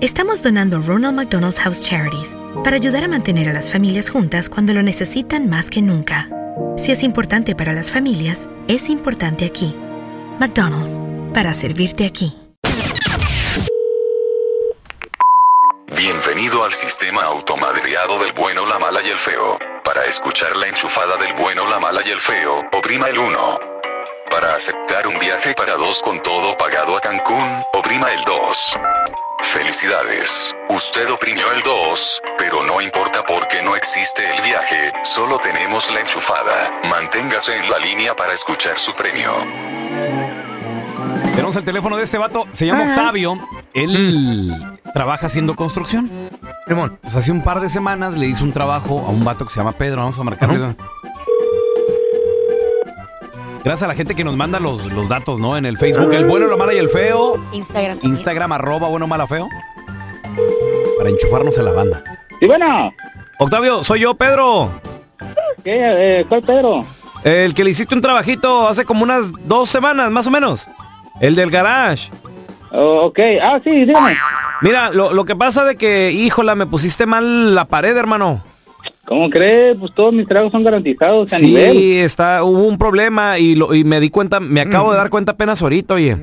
estamos donando Ronald McDonald's House Charities para ayudar a mantener a las familias juntas cuando lo necesitan más que nunca. Si es importante para las familias, es importante aquí. McDonald's, para servirte aquí. Bienvenido al sistema automadreado del bueno, la mala y el feo. Para escuchar la enchufada del bueno, la mala y el feo, oprima el 1. Para aceptar un viaje para dos con todo pagado a Cancún, oprima el 2. Felicidades. Usted oprimió el 2, pero no importa porque no existe el viaje, solo tenemos la enchufada. Manténgase en la línea para escuchar su premio. Tenemos el teléfono de este vato, se llama Octavio. Él trabaja haciendo construcción. Simón. Pues hace un par de semanas le hizo un trabajo a un vato que se llama Pedro. Vamos a marcarle. Gracias a la gente que nos manda los, los datos, ¿no? En el Facebook, el bueno, la mala y el feo. Instagram. también. Instagram, arroba bueno, mala, feo. Para enchufarnos en la banda. Sí, bueno. Octavio, soy yo, Pedro. ¿Qué? Eh, ¿Cuál Pedro? El que le hiciste un trabajito hace como unas dos semanas, más o menos. El del garage. Oh, ok. Ah, sí, dígame. Mira, lo, lo que pasa de que, híjola, me pusiste mal la pared, hermano. ¿Cómo crees? Pues todos mis tragos son garantizados a nivel. Sí, está, hubo un problema y, lo, y me di cuenta, me acabo de dar cuenta apenas ahorita, oye.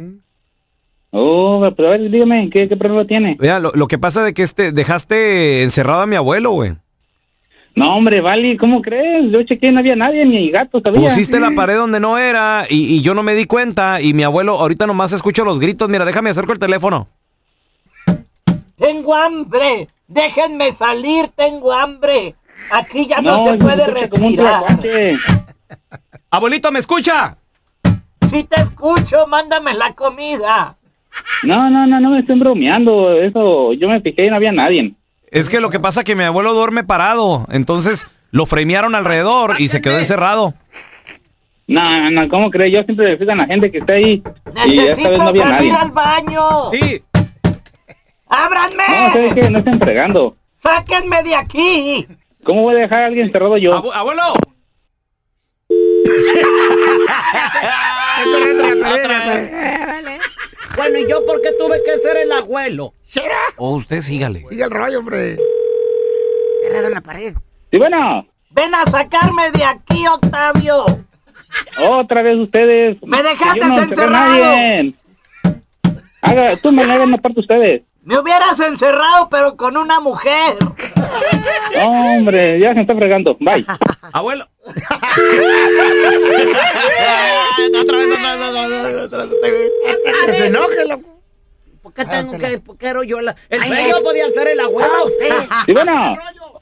Oh, pero a ver, dígame, ¿qué, qué problema tiene? Mira, lo, lo que pasa de que este, dejaste encerrado a mi abuelo, güey. No, hombre, Vali, ¿cómo crees? Yo chequeé, no había nadie, ni gato, ¿sabía? Pusiste la pared donde no era y, y yo no me di cuenta y mi abuelo, ahorita nomás escucho los gritos, mira, déjame acerco el teléfono. Tengo hambre. Déjenme salir, tengo hambre. Aquí ya no, se puede respirar. Abuelito, ¿me escucha? Si te escucho, mándame la comida. No, no, no, no me estén bromeando. Eso, yo me fijé y no había nadie. Es que lo que pasa es que mi abuelo duerme parado, entonces lo fremearon alrededor y se quedó encerrado. No, no, no, ¿cómo crees? Yo siempre fijo en la gente que está ahí. Y esta vez Necesito no había salir nadie. al baño. Sí, ¡Ábranme! No, ¿sabes qué? No estén fregando. ¡Sáquenme de aquí! ¿Cómo voy a dejar a alguien encerrado yo? Abu- abuelo. Bueno, ¿y yo por qué tuve que ser el abuelo? O usted sígale. Sigue el rollo, hombre. Cerrado en la pared. Sí, bueno. Ven a sacarme de aquí, Octavio. Otra vez ustedes. ¡Me dejaste no encerrado! Haga, tú me le hagan una parte ustedes. Me hubieras encerrado, pero con una mujer. Hombre, ya se está fregando. Bye. Abuelo. Que se enoje, loco. ¿Por qué tengo que, por qué yo la... El feo podía ser el abuelo. Sí, bueno.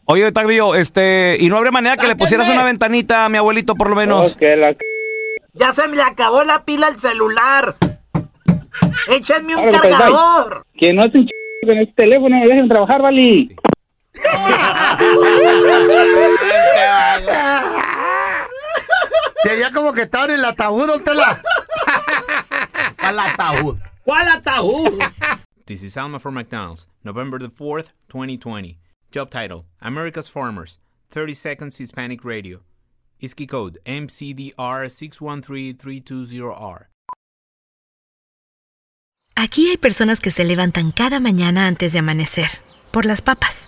Oye, Octavio, este, ¿y no habría manera que le pusieras una ventanita a mi abuelito por lo menos? Ya se me acabó la pila el celular. Échenme un cargador. Que no ch... con este teléfono, me dejen trabajar, Vali. Ya como que estaban en el ataúd, don Tela. ¿Cuál ataúd? ¿Cuál ataúd? This is Alma from McDonald's, November the 4th, 2020. Job title America's Farmers, 30 Seconds Hispanic Radio. ISKI code MCDR613320R. Aquí hay personas que se levantan cada mañana antes de amanecer, por las papas.